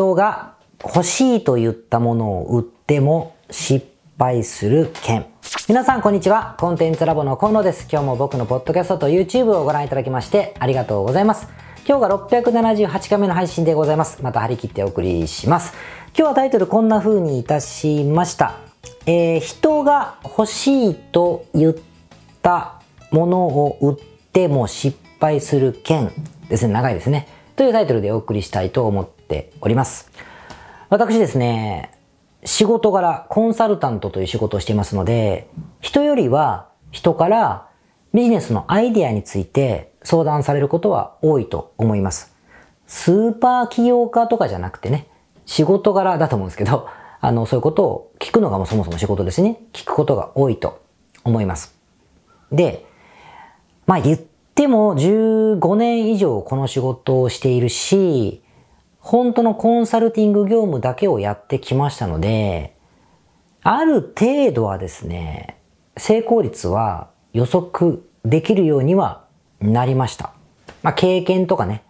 人が欲しいと言ったものを売っても失敗する件。皆さんこんにちは。コンテンツラボの河野です。今日も僕のポッドキャストと YouTube をご覧いただきましてありがとうございます。今日が678回目の配信でございます。また張り切ってお送りします。今日はタイトルこんな風にいたしました。えー、人が欲しいと言ったものを売っても失敗する件ですね。長いですね。というタイトルでお送りしたいと思ってております。私ですね、仕事柄コンサルタントという仕事をしていますので、人よりは人からビジネスのアイデアについて相談されることは多いと思います。スーパー起業家とかじゃなくてね、仕事柄だと思うんですけど、あの、そういうことを聞くのがもうそもそも仕事ですね。聞くことが多いと思います。で、まあ言っても15年以上この仕事をしているし、本当のコンサルティング業務だけをやってきましたので、ある程度はですね、成功率は予測できるようにはなりました。まあ、経験とかね、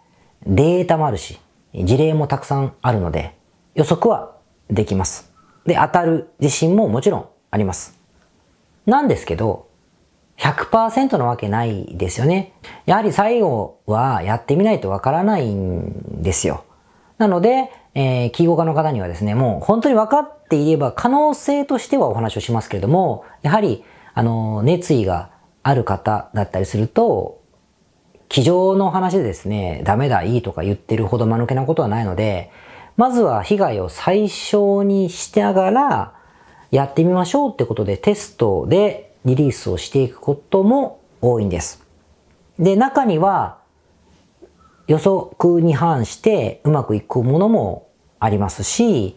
データもあるし、事例もたくさんあるので、予測はできます。で、当たる自信ももちろんあります。なんですけど、100%のわけないですよね。やはり最後はやってみないとわからないんですよ。なので、えー、起業家の方にはですね、もう本当に分かっていれば可能性としてはお話をしますけれども、やはり、あの、熱意がある方だったりすると、机上の話でですね、ダメだ、いいとか言ってるほど間抜けなことはないので、まずは被害を最小にしながら、やってみましょうってことでテストでリリースをしていくことも多いんです。で、中には、予測に反してうまくいくものもありますし、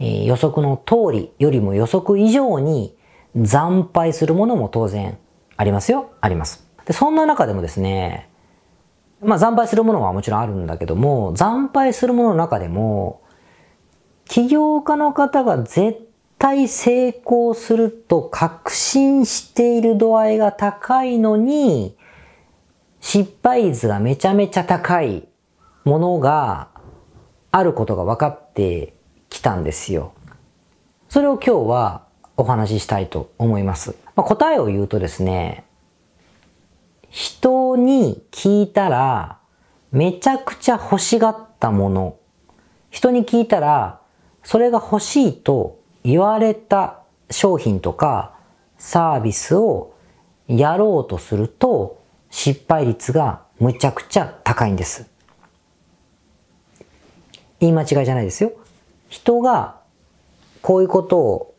え予測の通りよりも予測以上に惨敗するものも当然ありますよ。あります。で、そんな中でもですね、まあ惨敗するものはもちろんあるんだけども、惨敗するものの中でも、起業家の方が絶対成功すると確信している度合いが高いのに、失敗率がめちゃめちゃ高いものがあることが分かってきたんですよ。それを今日はお話ししたいと思います。まあ、答えを言うとですね、人に聞いたらめちゃくちゃ欲しがったもの、人に聞いたらそれが欲しいと言われた商品とかサービスをやろうとすると失敗率がむちゃくちゃ高いんです。言い間違いじゃないですよ。人がこういうことを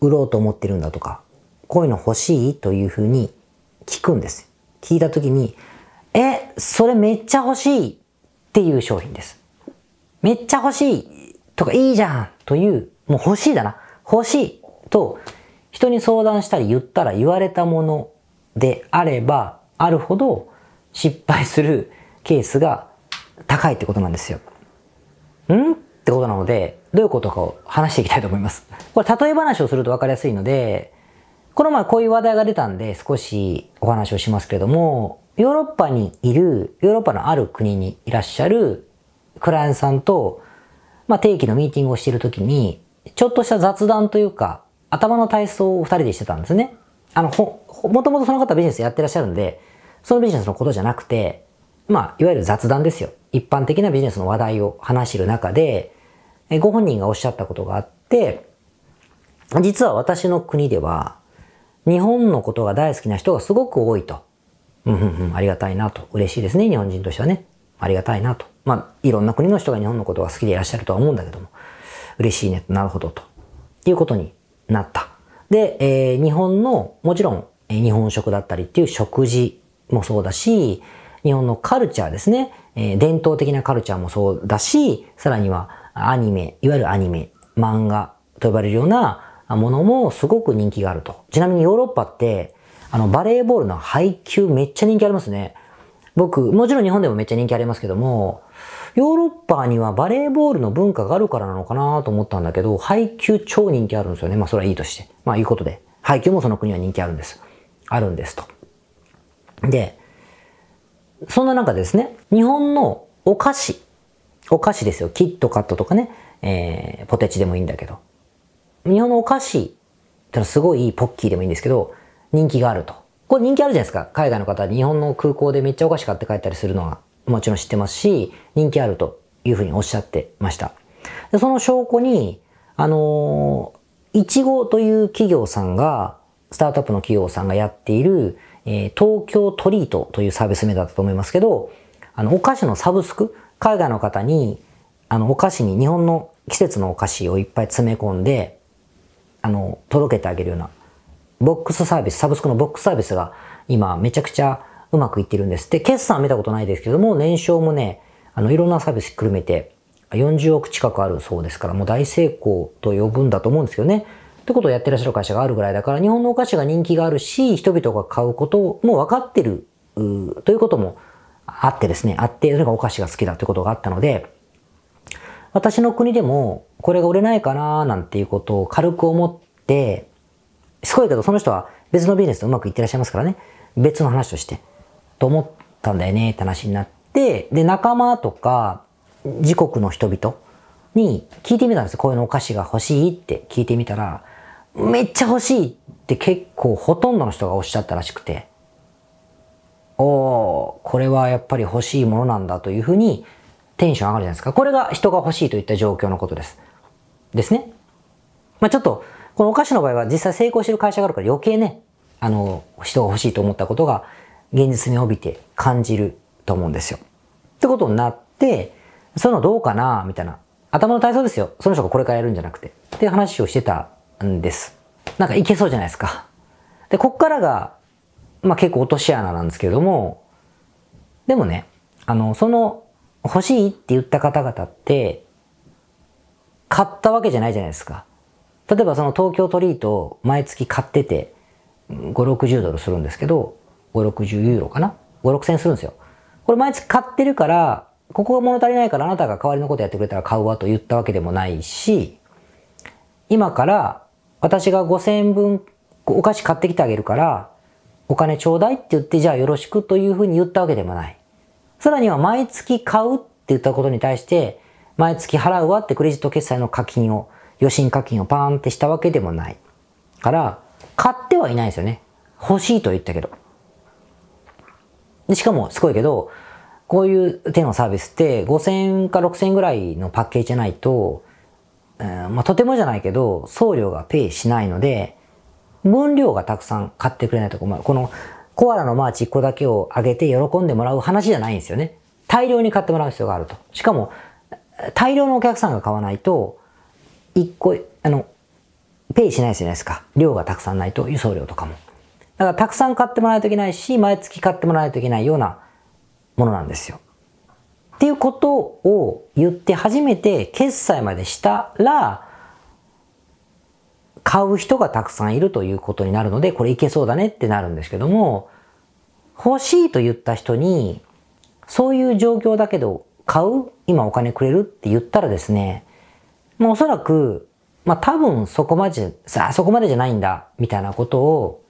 売ろうと思ってるんだとか、こういうの欲しいというふうに聞くんです。聞いたときに、え、それめっちゃ欲しいっていう商品です。めっちゃ欲しいとかいいじゃんという、もう欲しいだな。欲しいと人に相談したり言ったら言われたものであればあるほど失敗するケースが高いってことなんですよ。ん？ってことなので、どういうことかを話していきたいと思います。これ例え話をすると分かりやすいので、この前こういう話題が出たんで少しお話をしますけれども、ヨーロッパにいる、ヨーロッパのある国にいらっしゃるクライアントさんと、まあ、定期のミーティングをしているときに、ちょっとした雑談というか、頭の体操を二人でしてたんですね。あの、ほ、もともとその方ビジネスやってらっしゃるんで、そのビジネスのことじゃなくて、まあ、いわゆる雑談ですよ。一般的なビジネスの話題を話してる中で、えご本人がおっしゃったことがあって、実は私の国では、日本のことが大好きな人がすごく多いと。うんうんうん、ありがたいなと。嬉しいですね、日本人としてはね。ありがたいなと。まあ、いろんな国の人が日本のことが好きでいらっしゃるとは思うんだけども、嬉しいね、なるほどと。いうことになった。で、えー、日本の、もちろん、えー、日本食だったりっていう食事もそうだし、日本のカルチャーですね、えー、伝統的なカルチャーもそうだし、さらにはアニメ、いわゆるアニメ、漫画と呼ばれるようなものもすごく人気があると。ちなみにヨーロッパって、あの、バレーボールの配球めっちゃ人気ありますね。僕、もちろん日本でもめっちゃ人気ありますけども、ヨーロッパにはバレーボールの文化があるからなのかなと思ったんだけど、配球超人気あるんですよね。まあそれはいいとして。まあいうことで。配球もその国は人気あるんです。あるんですと。で、そんな中ですね、日本のお菓子、お菓子ですよ。キットカットとかね、えー、ポテチでもいいんだけど。日本のお菓子ってのはすごいいいポッキーでもいいんですけど、人気があると。これ人気あるじゃないですか。海外の方、日本の空港でめっちゃお菓子買って帰ったりするのはもちろん知ってますし、人気あるというふうにおっしゃってました。でその証拠に、あのー、いちごという企業さんが、スタートアップの企業さんがやっている、えー、東京トリートというサービス名だったと思いますけど、あの、お菓子のサブスク、海外の方に、あの、お菓子に日本の季節のお菓子をいっぱい詰め込んで、あの、届けてあげるような、ボックスサービス、サブスクのボックスサービスが今めちゃくちゃうまくいってるんです。で、決算は見たことないですけども、年商もね、あの、いろんなサービスくるめて、40億近くあるそうですから、もう大成功と呼ぶんだと思うんですけどね。ってことをやってらっしゃる会社があるぐらいだから、日本のお菓子が人気があるし、人々が買うことも分かってる、ということもあってですね、あって、それがお菓子が好きだということがあったので、私の国でもこれが売れないかななんていうことを軽く思って、すごいけどその人は別のビジネスとうまくいってらっしゃいますからね、別の話として、と思ったんだよねって話になって、で、仲間とか自国の人々に聞いてみたんですこういうのお菓子が欲しいって聞いてみたら、めっちゃ欲しいって結構ほとんどの人がおっしゃったらしくて、おこれはやっぱり欲しいものなんだというふうにテンション上がるじゃないですか。これが人が欲しいといった状況のことです。ですね。まあちょっと、このお菓子の場合は実際成功してる会社があるから余計ね、あの、人が欲しいと思ったことが現実に帯びて感じると思うんですよ。ってことになって、そういうのどうかなみたいな。頭の体操ですよ。その人がこれからやるんじゃなくて。っていう話をしてたんです。なんかいけそうじゃないですか。で、こっからがまあ結構落とし穴なんですけれども、でもね、あの、その欲しいって言った方々って、買ったわけじゃないじゃないですか。例えばその東京トリートを毎月買ってて、5、60ドルするんですけど、5、60ユーロかな ?5、6千するんですよ。これ毎月買ってるから、ここが物足りないからあなたが代わりのことやってくれたら買うわと言ったわけでもないし、今から私が5000円分お菓子買ってきてあげるから、お金ちょうだいって言ってじゃあよろしくというふうに言ったわけでもない。さらには毎月買うって言ったことに対して、毎月払うわってクレジット決済の課金を、与信課金をパーンってしたわけでもない。から、買ってはいないんですよね。欲しいと言ったけど。でしかも、すごいけど、こういう手のサービスって5000円か6000円ぐらいのパッケージじゃないと、えー、まあ、とてもじゃないけど、送料がペイしないので、分量がたくさん買ってくれないとこ、まあ、このコアラのマーチ1個だけをあげて喜んでもらう話じゃないんですよね。大量に買ってもらう必要があると。しかも、大量のお客さんが買わないと、1個、あの、ペイしないじゃないですか。量がたくさんないと、輸送量とかも。だからたくさん買ってもらわないといけないし、毎月買ってもらわないといけないようなものなんですよ。っていうことを言って初めて決済までしたら、買う人がたくさんいるということになるので、これいけそうだねってなるんですけども、欲しいと言った人に、そういう状況だけど、買う今お金くれるって言ったらですね、まあおそらく、まあ多分そこまで、さあそこまでじゃないんだ、みたいなことを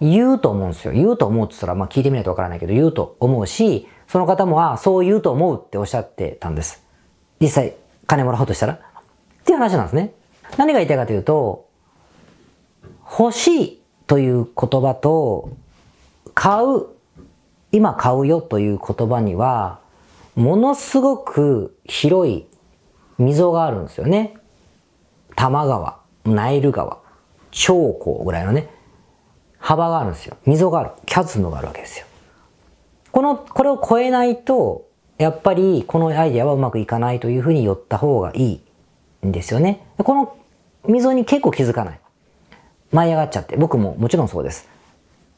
言うと思うんですよ。言うと思うって言ったら、まあ聞いてみないとわからないけど、言うと思うし、その方も、ああ、そう言うと思うっておっしゃってたんです。実際、金もらおうとしたら。っていう話なんですね。何が言いたいかというと、欲しいという言葉と、買う、今買うよという言葉には、ものすごく広い溝があるんですよね。多摩川、ナイル川、長江ぐらいのね、幅があるんですよ。溝がある。キャズムがあるわけですよ。この、これを超えないと、やっぱりこのアイデアはうまくいかないというふうに寄った方がいいんですよね。この溝に結構気づかない。舞い上がっちゃって、僕ももちろんそうです。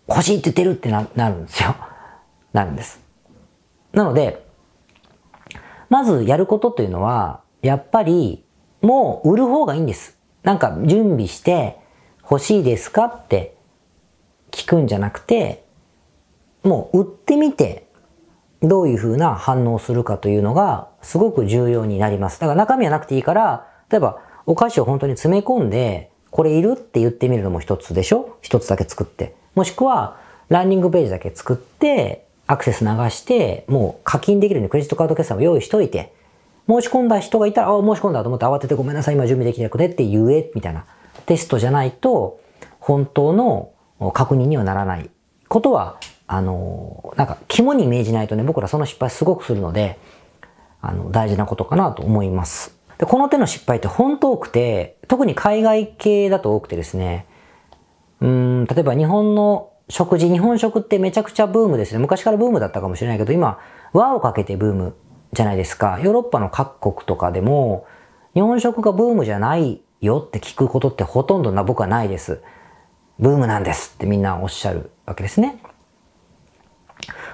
欲しいって言ってるってななるんですよ。なるんです。なので、まずやることというのは、やっぱりもう売る方がいいんです。なんか準備して欲しいですかって聞くんじゃなくて、もう売ってみてどういう風な反応するかというのがすごく重要になります。だから中身はなくていいから、例えばお菓子を本当に詰め込んでこれいるって言ってみるのも一つでしょ？一つだけ作って。もしくは、ランニングページだけ作って、アクセス流して、もう課金できるようにクレジットカード決済を用意しといて、申し込んだ人がいたら、あ、申し込んだと思って慌ててごめんなさい、今準備できなくてって言え、みたいなテストじゃないと、本当の確認にはならないことは、あの、なんか肝に銘じないとね、僕らその失敗すごくするので、あの、大事なことかなと思います。で、この手の失敗って本当多くて、特に海外系だと多くてですね、うん、例えば日本の食事、日本食ってめちゃくちゃブームですね。昔からブームだったかもしれないけど、今、輪をかけてブームじゃないですか。ヨーロッパの各国とかでも、日本食がブームじゃないよって聞くことってほとんどな、僕はないです。ブームなんですってみんなおっしゃるわけですね。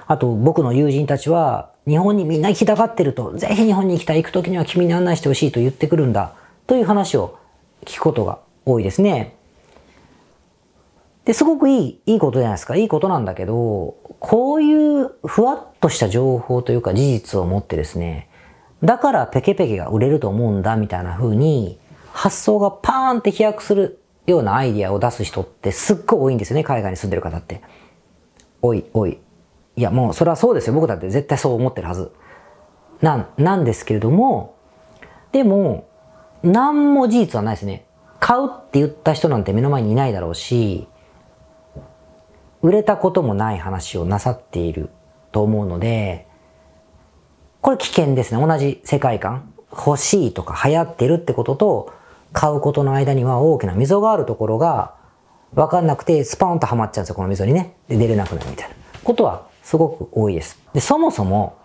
あと、僕の友人たちは、日本にみんな行きたがってると、ぜひ日本に行きたい、行く時には君に案内してほしいと言ってくるんだ、という話を聞くことが多いですね。で、すごくいい、いいことじゃないですか。いいことなんだけど、こういうふわっとした情報というか事実を持ってですね、だからペケペケが売れると思うんだみたいな風に発想がパーンって飛躍するようなアイディアを出す人ってすっごい多いんですよね、海外に住んでる方って。おい、おい。いや、もうそれはそうですよ。僕だって絶対そう思ってるはず。なん、なんですけれども、でも、何も事実はないですね。買うって言った人なんて目の前にいないだろうし、売れたこともない話をなさっていると思うので、これ危険ですね。同じ世界観。欲しいとか流行ってるってことと、買うことの間には大きな溝があるところが、わかんなくて、スパーンとはまっちゃうんですよ、この溝にね。で、出れなくなるみたいなことはすごく多いです。で、そもそも、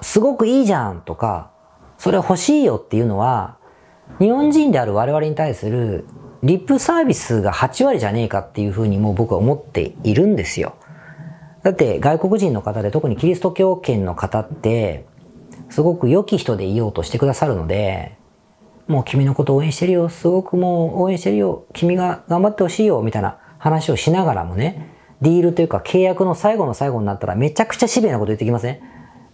すごくいいじゃんとか、それ欲しいよっていうのは、日本人である我々に対するリップサービスが8割じゃねえかっていうふうにもう僕は思っているんですよ。だって外国人の方で特にキリスト教圏の方ってすごく良き人でいようとしてくださるのでもう君のこと応援してるよ。すごくもう応援してるよ。君が頑張ってほしいよ。みたいな話をしながらもね、ディールというか契約の最後の最後になったらめちゃくちゃシビアなこと言ってきません？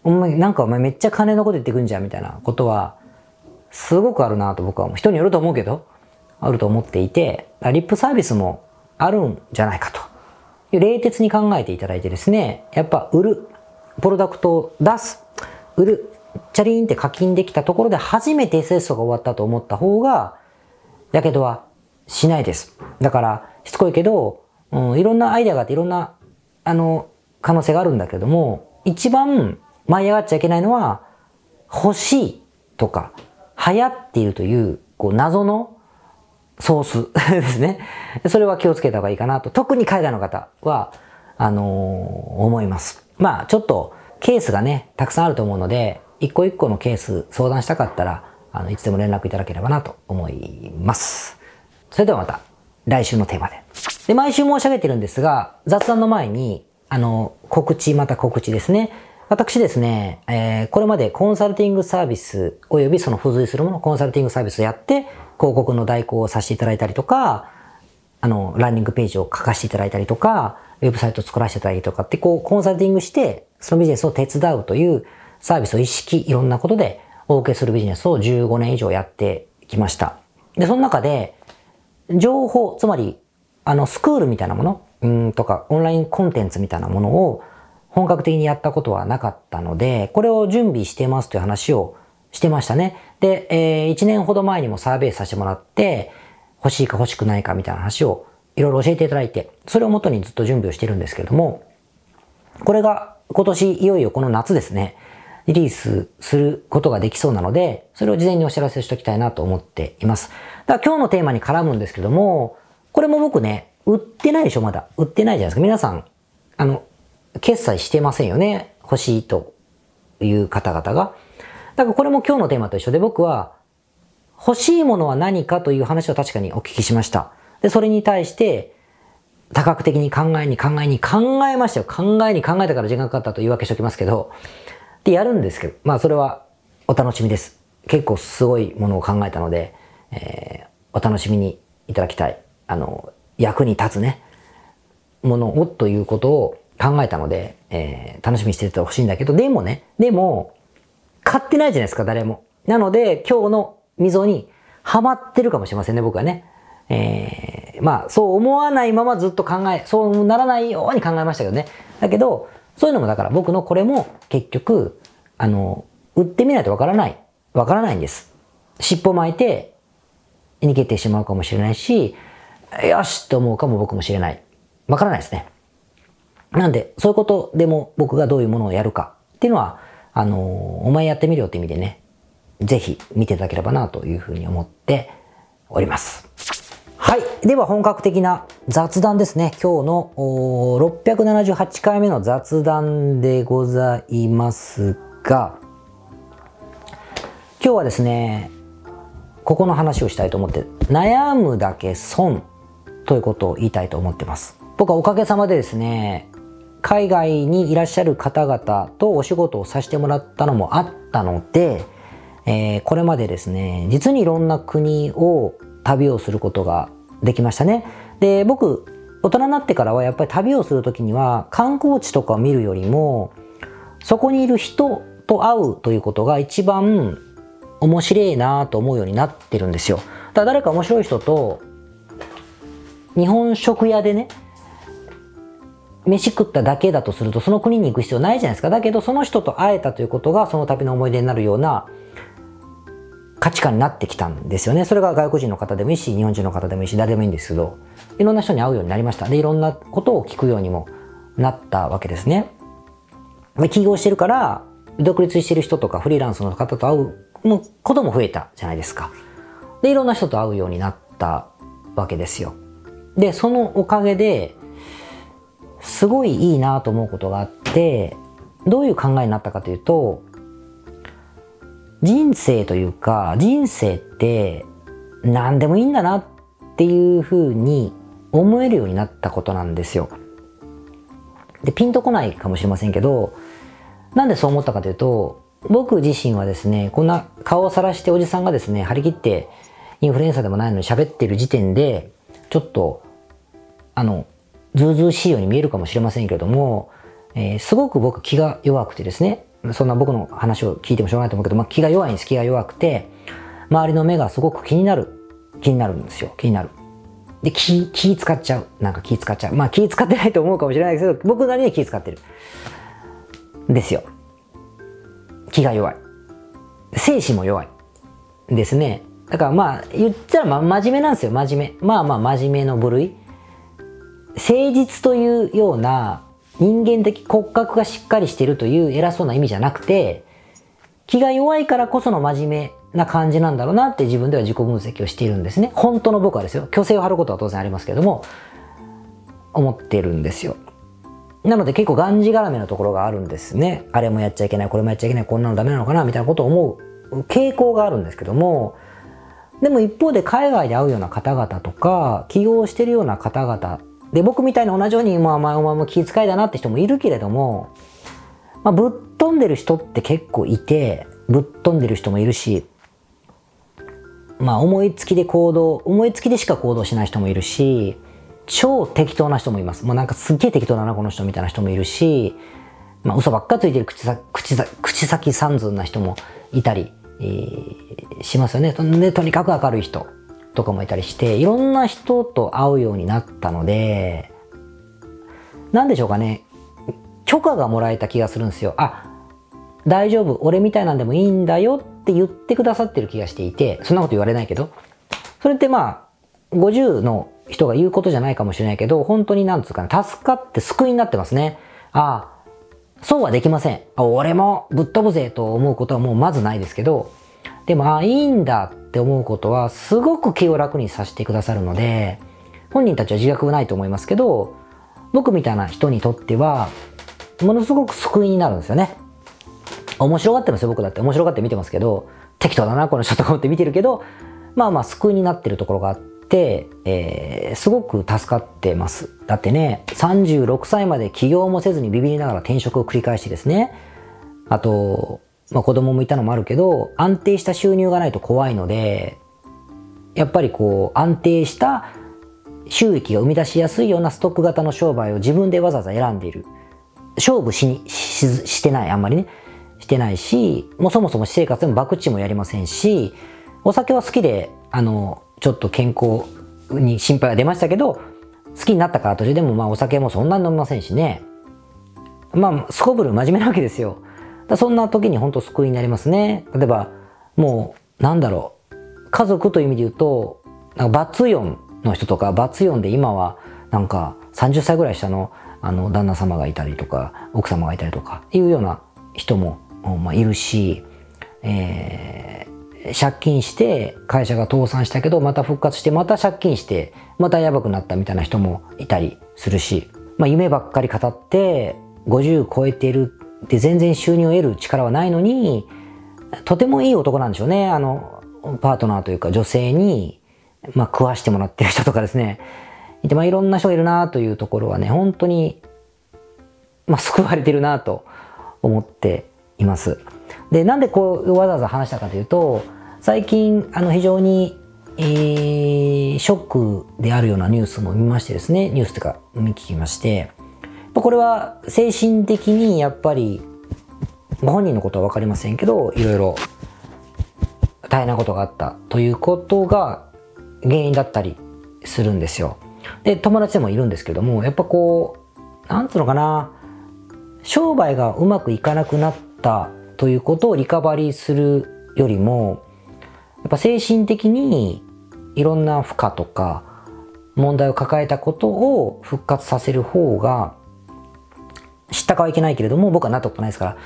お前、なんかお前めっちゃ金のこと言ってくんじゃんみたいなことは、すごくあるなと僕は人によると思うけど、あると思っていて、リップサービスもあるんじゃないかと。冷徹に考えていただいてですね、やっぱ売る、プロダクトを出す、売る、チャリーンって課金できたところで初めて SS が終わったと思った方が、やけどはしないです。だから、しつこいけど、うん、いろんなアイデアがあっていろんな、あの、可能性があるんだけれども、一番舞い上がっちゃいけないのは、欲しいとか、流行っているという、こう、謎のソース ですね。それは気をつけた方がいいかなと。特に海外の方は、あのー、思います。まあ、ちょっと、ケースがね、たくさんあると思うので、一個一個のケース相談したかったら、あの、いつでも連絡いただければなと思います。それではまた、来週のテーマで。で、毎週申し上げてるんですが、雑談の前に、あの、告知、また告知ですね。私ですね、えー、これまでコンサルティングサービス及びその付随するもの、コンサルティングサービスをやって、広告の代行をさせていただいたりとか、あの、ランニングページを書かせていただいたりとか、ウェブサイトを作らせていただいたりとかって、こう、コンサルティングして、そのビジネスを手伝うというサービスを意識、いろんなことでお受けするビジネスを15年以上やってきました。で、その中で、情報、つまり、あの、スクールみたいなもの、うんとか、オンラインコンテンツみたいなものを本格的にやったことはなかったので、これを準備してますという話をしてましたね。で、えー、1年ほど前にもサーベイさせてもらって、欲しいか欲しくないかみたいな話をいろいろ教えていただいて、それをもとにずっと準備をしてるんですけれども、これが今年いよいよこの夏ですね、リリースすることができそうなので、それを事前にお知らせしておきたいなと思っています。だから今日のテーマに絡むんですけども、これも僕ね、売ってないでしょ、まだ。売ってないじゃないですか。皆さん、あの、決済してませんよね。欲しいという方々が。だからこれも今日のテーマと一緒で僕は欲しいものは何かという話を確かにお聞きしました。で、それに対して多角的に考えに考えに考えましたよ。考えに考えたから時間かかったと言い訳しておきますけど。で、やるんですけど、まあそれはお楽しみです。結構すごいものを考えたので、えー、お楽しみにいただきたい。あの、役に立つね、ものをということを考えたので、えー、楽しみにしててほしいんだけど、でもね、でも、買ってないじゃないですか、誰も。なので、今日の溝にはまってるかもしれませんね、僕はね。えー、まあ、そう思わないままずっと考え、そうならないように考えましたけどね。だけど、そういうのもだから僕のこれも結局、あの、売ってみないとわからない。わからないんです。尻尾巻いて逃げてしまうかもしれないし、よしと思うかも僕もしれない。わからないですね。なんで、そういうことでも僕がどういうものをやるかっていうのは、あのー、お前やってみるよって意味でね、ぜひ見ていただければなというふうに思っております。はい。では本格的な雑談ですね。今日の678回目の雑談でございますが、今日はですね、ここの話をしたいと思って、悩むだけ損ということを言いたいと思ってます。僕はおかげさまでですね、海外にいらっしゃる方々とお仕事をさせてもらったのもあったので、えー、これまでですね、実にいろんな国を旅をすることができましたね。で、僕、大人になってからはやっぱり旅をするときには観光地とかを見るよりも、そこにいる人と会うということが一番面白いなと思うようになってるんですよ。だから誰か面白い人と日本食屋でね、飯食っただけだとするとその国に行く必要ないじゃないですか。だけどその人と会えたということがその旅の思い出になるような価値観になってきたんですよね。それが外国人の方でもいいし、日本人の方でもいいし、誰でもいいんですけど、いろんな人に会うようになりました。で、いろんなことを聞くようにもなったわけですね。で起業してるから、独立してる人とかフリーランスの方と会うもうことも増えたじゃないですか。で、いろんな人と会うようになったわけですよ。で、そのおかげで、すごいいいなと思うことがあって、どういう考えになったかというと、人生というか、人生って何でもいいんだなっていうふうに思えるようになったことなんですよ。で、ピンとこないかもしれませんけど、なんでそう思ったかというと、僕自身はですね、こんな顔をさらしておじさんがですね、張り切ってインフルエンサーでもないのに喋ってる時点で、ちょっと、あの、ずうずうしいように見えるかもしれませんけれども、えー、すごく僕気が弱くてですね、そんな僕の話を聞いてもしょうがないと思うけど、まあ、気が弱いんです、気が弱くて、周りの目がすごく気になる、気になるんですよ、気になる。で、気、気使っちゃう。なんか気使っちゃう。まあ気使ってないと思うかもしれないですけど、僕なりに気使ってる。ですよ。気が弱い。精神も弱い。ですね。だからまあ、言ったらま真面目なんですよ、真面目。まあまあ真面目の部類。誠実というような人間的骨格がしっかりしてるという偉そうな意味じゃなくて、気が弱いからこその真面目な感じなんだろうなって自分では自己分析をしているんですね。本当の僕はですよ。虚勢を張ることは当然ありますけども、思ってるんですよ。なので結構がんじがらめのところがあるんですね。あれもやっちゃいけない、これもやっちゃいけない、こんなのダメなのかな、みたいなことを思う傾向があるんですけども、でも一方で海外で会うような方々とか、起業してるような方々、で、僕みたいに同じように、まあ、お前も気遣いだなって人もいるけれども、まあ、ぶっ飛んでる人って結構いて、ぶっ飛んでる人もいるし、まあ、思いつきで行動、思いつきでしか行動しない人もいるし、超適当な人もいます。もうなんかすっげえ適当だな、この人みたいな人もいるし、まあ嘘ばっかついてる口先、口先、口先三寸な人もいたり、えー、しますよね。で、とにかく明るい人とかもいたりして、いろんな人と会うようになったので、なんでしょうかね。許可がもらえた気がするんですよ。あ、大丈夫、俺みたいなんでもいいんだよって言ってくださってる気がしていて、そんなこと言われないけど、それってまあ、50の人が言うことじゃないかもしれないけど、本当になんつうかな、助かって救いになってますね。ああ、そうはできません。俺もぶっ飛ぶぜと思うことはもうまずないですけど、でも、あ、いいんだって思うことは、すごく気を楽にさせてくださるので、本人たちは自覚がないと思いますけど、僕みたいな人にとっては、ものすごく救いになるんですよね。面白がってますよ、僕だって。面白がって見てますけど、適当だな、この人とか思って見てるけど、まあまあ救いになってるところがあって、、えー、すごく助かってます。だってね、36歳まで起業もせずにビビりながら転職を繰り返してですね、あと、まあ、子供もいたのもあるけど、安定した収入がないと怖いので、やっぱりこう、安定した収益が生み出しやすいようなストック型の商売を自分でわざわざ選んでいる。勝負しにししてない、あんまりね。してないし、もうそもそも私生活でも博打もやりませんし、お酒は好きで、あの、ちょっと健康に心配が出ましたけど、好きになったから途中でもまあお酒もそんなに飲みませんしね。まあ、すこぶる真面目なわけですよ。だそんな時に本当救いになりますね。例えば、もう、なんだろう。家族という意味で言うと、なんかバツ4の人とか、バツ4で今は、なんか30歳ぐらい下の、あの、旦那様がいたりとか、奥様がいたりとか、いうような人も、まあ、いるし、え、借金して会社が倒産したけど、また復活して、また借金して、またやばくなったみたいな人もいたりするし、まあ、夢ばっかり語って、50超えてるって全然収入を得る力はないのに、とてもいい男なんでしょうね。あの、パートナーというか女性に、まあ、食わしてもらってる人とかですね。いて、まあ、いろんな人がいるなというところはね、本当に、まあ、救われてるなと思っています。で、なんでこう、わざわざ話したかというと、最近、あの、非常に、えー、ショックであるようなニュースも見ましてですね、ニュースというか見聞きまして、これは精神的にやっぱりご本人のことは分かりませんけどいろいろ大変なことがあったということが原因だったりするんですよ。で友達でもいるんですけどもやっぱこうなんつうのかな商売がうまくいかなくなったということをリカバリーするよりもやっぱ精神的にいろんな負荷とか問題を抱えたことを復活させる方が知ったかはいけないけれども僕はなったことないですから。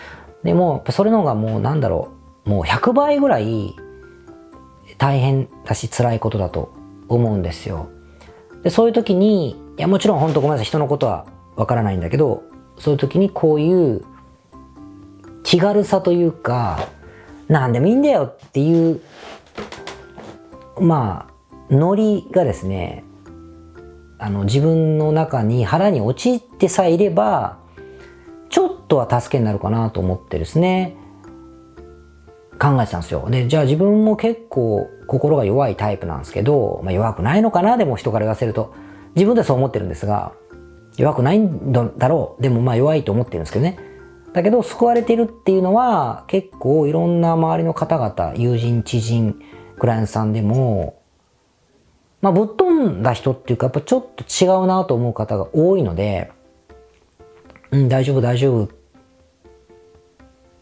でもそれの方がもうなんだろうもう100倍ぐらい大変だし辛いことだと思うんですよ。でそういう時にいやもちろん本当ごめんなさい人のことはわからないんだけどそういう時にこういう気軽さというか何でもいいんだよっていうまあノリがですねあの自分の中に腹に陥ってさえいればちょっとは助けになるかなと思ってですね考えてたんですよ。でじゃあ自分も結構心が弱いタイプなんですけど、まあ、弱くないのかなでも人から言わせると。自分ではそう思ってるんですが弱くないんだろうでもまあ弱いと思ってるんですけどね。だけど救われてるっていうのは結構いろんな周りの方々友人知人クライアントさんでもまあぶっ飛んだ人っていうかやっぱちょっと違うなと思う方が多いのでうん、大丈夫、大丈夫。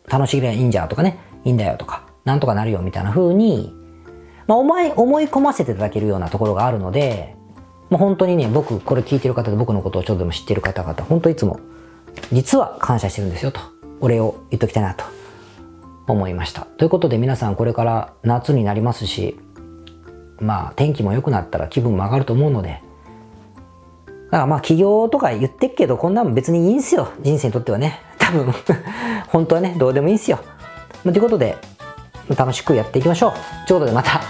楽しければいいんじゃとかね、いいんだよとか、なんとかなるよみたいな風に、まあ、思い、思い込ませていただけるようなところがあるので、まあ、本当にね、僕、これ聞いてる方で僕のことをちょっとでも知ってる方々、本当いつも、実は感謝してるんですよと、お礼を言っときたいなと思いました。ということで皆さんこれから夏になりますし、まあ天気も良くなったら気分も上がると思うので、だからまあ起業とか言ってっけど、こんなの別にいいんすよ。人生にとってはね。多分 本当はね、どうでもいいんすよ。ということで、楽しくやっていきましょう。ということでまた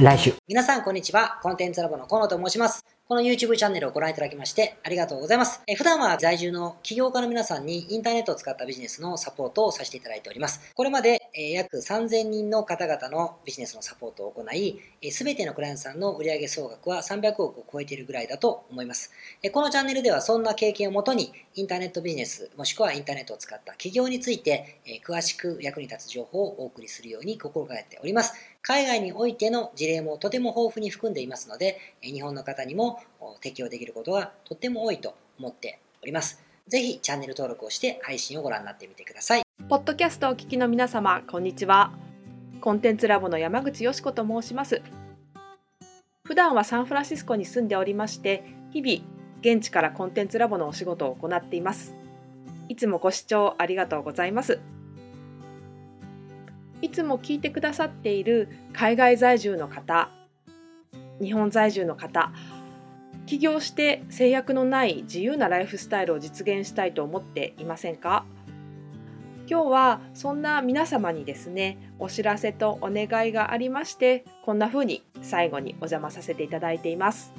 来週。皆さんこんにちは。コンテンツラボの河野と申します。この YouTube チャンネルをご覧いただきましてありがとうございます。え普段は在住の起業家の皆さんにインターネットを使ったビジネスのサポートをさせていただいております。これまで、え約3000人の方々のビジネスのサポートを行い、すべてのクライアントさんの売上総額は300億を超えているぐらいだと思います。このチャンネルではそんな経験をもとにインターネットビジネスもしくはインターネットを使った起業について、詳しく役に立つ情報をお送りするように心がけております。海外においての事例もとても豊富に含んでいますので、日本の方にも適用できることがとても多いと思っております。ぜひチャンネル登録をして配信をご覧になってみてください。ポッドキャストをお聞きの皆様、こんにちは。コンテンツラボの山口よし子と申します。普段はサンフランシスコに住んでおりまして、日々現地からコンテンツラボのお仕事を行っています。いつもご視聴ありがとうございます。いつも聞いてくださっている海外在住の方、日本在住の方、起業して制約のない自由なライフスタイルを実現したいと思っていませんか？今日はそんな皆様にですねお知らせとお願いがありましてこんな風に最後にお邪魔させていただいています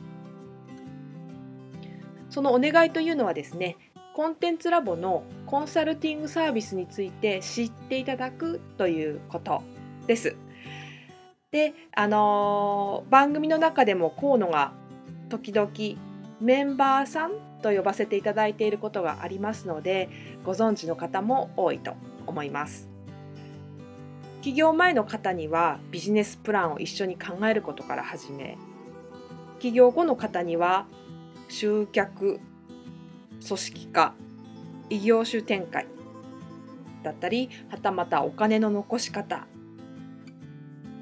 そのお願いというのはですねコンテンツラボのコンサルティングサービスについて知っていただくということです。で、あのー、番組の中でも河野が時々メンバーさんと呼ばせていただいていることがありますのでご存知の方も多いと思います。起業前の方にはビジネスプランを一緒に考えることから始め起業後の方には集客組織化異業種展開だったりはたまたお金の残し方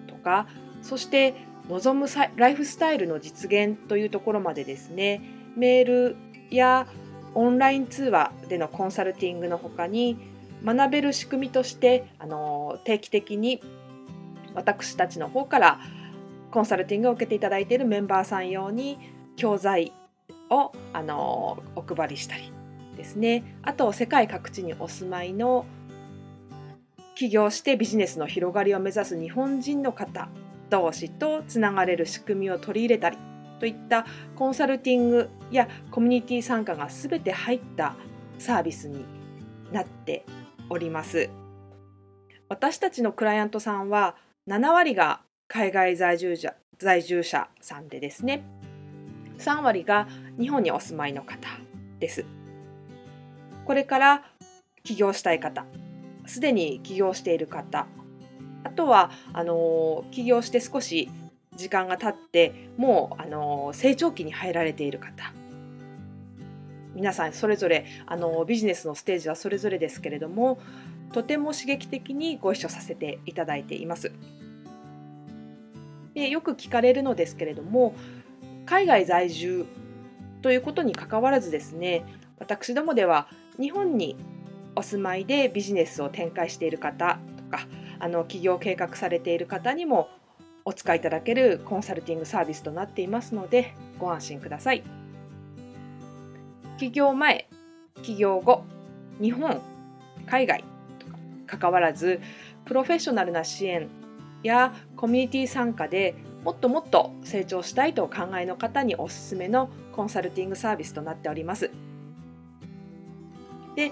とかそして望むライフスタイルの実現というところまでですね。メールやオンライン通話でのコンサルティングのほかに学べる仕組みとしてあの定期的に私たちの方からコンサルティングを受けていただいているメンバーさん用に教材をあのお配りしたりですね。あと世界各地にお住まいの起業してビジネスの広がりを目指す日本人の方同士とつながれる仕組みを取り入れたりといったコンサルティングやコミュニティ参加が全て入ったサービスになっております。私たちのクライアントさんは7割が海外在住者在住者さんでですね3割が日本にお住まいの方です。これから起業したい方すでに起業している方あとはあの起業して少し時間が経ってもうあの成長期に入られている方皆さんそれぞれあのビジネスのステージはそれぞれですけれどもとても刺激的にご一緒させていただいています。でよく聞かれるのですけれども海外在住ということにかかわらずですね私どもでは日本にお住まいでビジネスを展開している方あの起業計画されている方にもお使いいただけるコンサルティングサービスとなっていますのでご安心ください。起業前、起業後、日本、海外とか関わらずプロフェッショナルな支援やコミュニティ参加でもっともっと成長したいとお考えの方におすすめのコンサルティングサービスとなっております。で